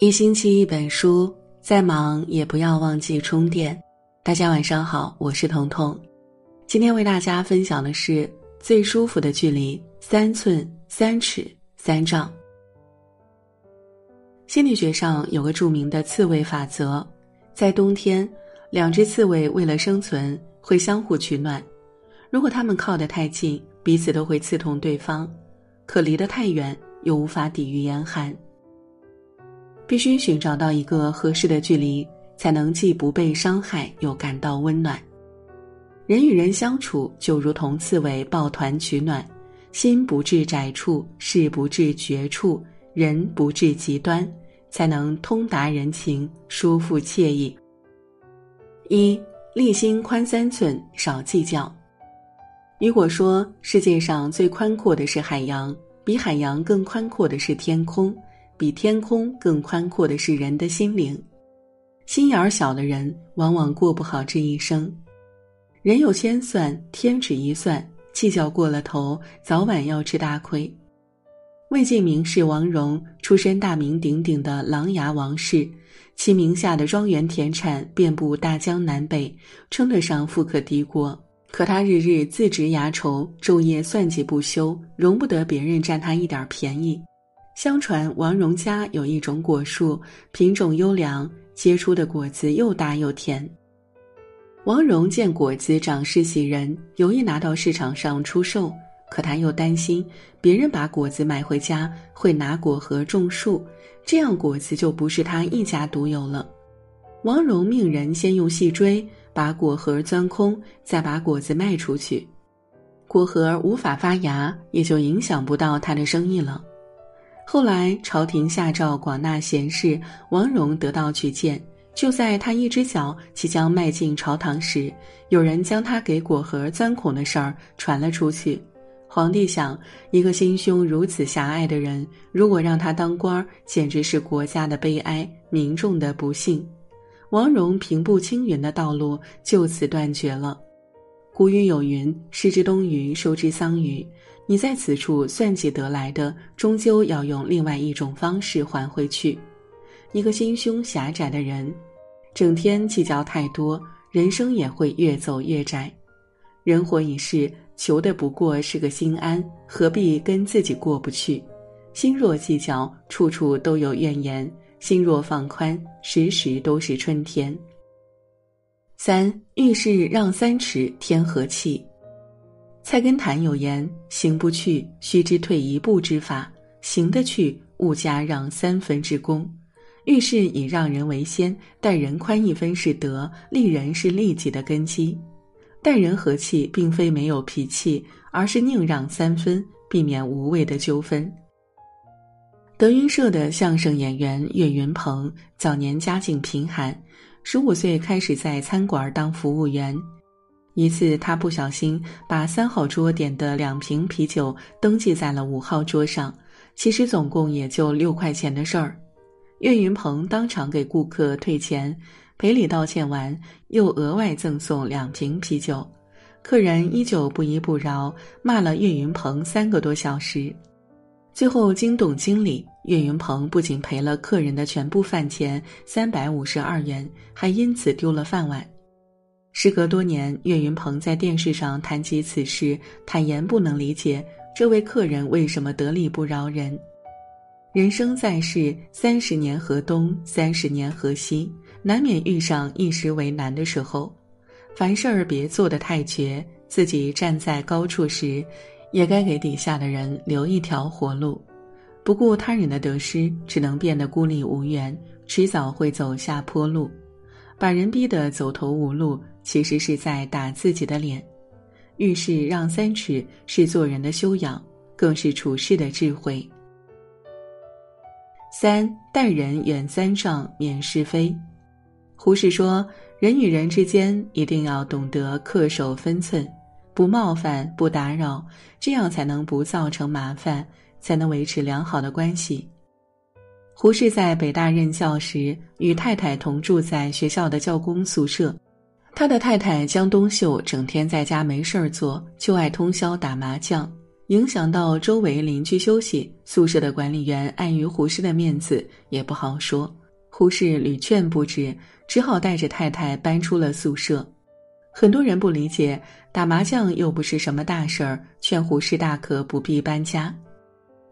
一星期一本书，再忙也不要忘记充电。大家晚上好，我是彤彤。今天为大家分享的是最舒服的距离：三寸、三尺、三丈。心理学上有个著名的刺猬法则，在冬天，两只刺猬为了生存会相互取暖。如果它们靠得太近，彼此都会刺痛对方；可离得太远，又无法抵御严寒。必须寻找到一个合适的距离，才能既不被伤害，又感到温暖。人与人相处就如同刺猬抱团取暖，心不至窄处，事不至绝处，人不至极端，才能通达人情，舒服惬意。一立心宽三寸，少计较。雨果说：“世界上最宽阔的是海洋，比海洋更宽阔的是天空。”比天空更宽阔的是人的心灵，心眼儿小的人往往过不好这一生。人有千算，天只一算，计较过了头，早晚要吃大亏。魏晋名士王戎出身大名鼎鼎的琅琊王氏，其名下的庄园田产遍布大江南北，称得上富可敌国。可他日日自执牙愁，昼夜算计不休，容不得别人占他一点便宜。相传王戎家有一种果树，品种优良，结出的果子又大又甜。王戎见果子长势喜人，有意拿到市场上出售，可他又担心别人把果子买回家会拿果核种树，这样果子就不是他一家独有了。王戎命人先用细锥把果核钻空，再把果子卖出去，果核无法发芽，也就影响不到他的生意了。后来朝廷下诏广纳贤士，王戎得到举荐。就在他一只脚即将迈进朝堂时，有人将他给果核钻孔的事儿传了出去。皇帝想，一个心胸如此狭隘的人，如果让他当官儿，简直是国家的悲哀，民众的不幸。王戎平步青云的道路就此断绝了。古语有云：“失之东隅，收之桑榆。”你在此处算计得来的，终究要用另外一种方式还回去。一个心胸狭窄的人，整天计较太多，人生也会越走越窄。人活一世，求的不过是个心安，何必跟自己过不去？心若计较，处处都有怨言；心若放宽，时时都是春天。三遇事让三尺，天和气。菜根谭有言：“行不去，须知退一步之法；行得去，勿加让三分之功。遇事以让人为先，待人宽一分是德，利人是利己的根基。待人和气，并非没有脾气，而是宁让三分，避免无谓的纠纷。”德云社的相声演员岳云鹏早年家境贫寒，十五岁开始在餐馆当服务员。一次，他不小心把三号桌点的两瓶啤酒登记在了五号桌上，其实总共也就六块钱的事儿。岳云鹏当场给顾客退钱，赔礼道歉完，又额外赠送两瓶啤酒。客人依旧不依不饶，骂了岳云鹏三个多小时。最后惊动经理，岳云鹏不仅赔了客人的全部饭钱三百五十二元，还因此丢了饭碗。时隔多年，岳云鹏在电视上谈及此事，坦言不能理解这位客人为什么得理不饶人。人生在世，三十年河东，三十年河西，难免遇上一时为难的时候。凡事儿别做得太绝，自己站在高处时，也该给底下的人留一条活路。不顾他人的得失，只能变得孤立无援，迟早会走下坡路。把人逼得走投无路，其实是在打自己的脸。遇事让三尺，是做人的修养，更是处事的智慧。三待人远三丈，免是非。胡适说：“人与人之间一定要懂得恪守分寸，不冒犯，不打扰，这样才能不造成麻烦，才能维持良好的关系。”胡适在北大任教时，与太太同住在学校的教工宿舍。他的太太江冬秀整天在家没事儿做，就爱通宵打麻将。影响到周围邻居休息。宿舍的管理员碍于胡适的面子，也不好说。胡适屡劝不止，只好带着太太搬出了宿舍。很多人不理解，打麻将又不是什么大事儿，劝胡适大可不必搬家。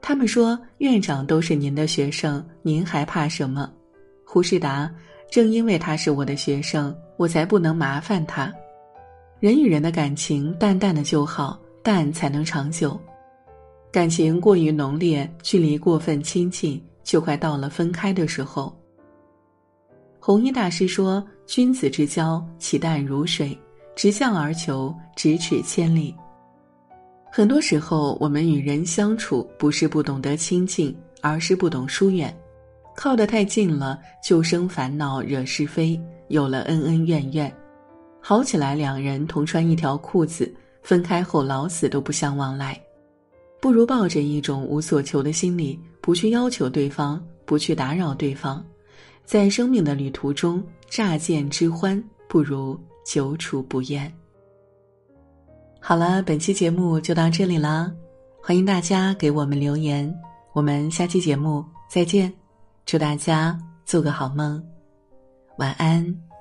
他们说：“院长都是您的学生，您还怕什么？”胡适答：“正因为他是我的学生，我才不能麻烦他。人与人的感情，淡淡的就好。”淡才能长久，感情过于浓烈，距离过分亲近，就快到了分开的时候。弘一大师说：“君子之交，其淡如水，直向而求，咫尺千里。”很多时候，我们与人相处，不是不懂得亲近，而是不懂疏远。靠得太近了，就生烦恼，惹是非，有了恩恩怨怨。好起来，两人同穿一条裤子。分开后老死都不相往来，不如抱着一种无所求的心理，不去要求对方，不去打扰对方，在生命的旅途中乍见之欢，不如久处不厌。好了，本期节目就到这里了，欢迎大家给我们留言，我们下期节目再见，祝大家做个好梦，晚安。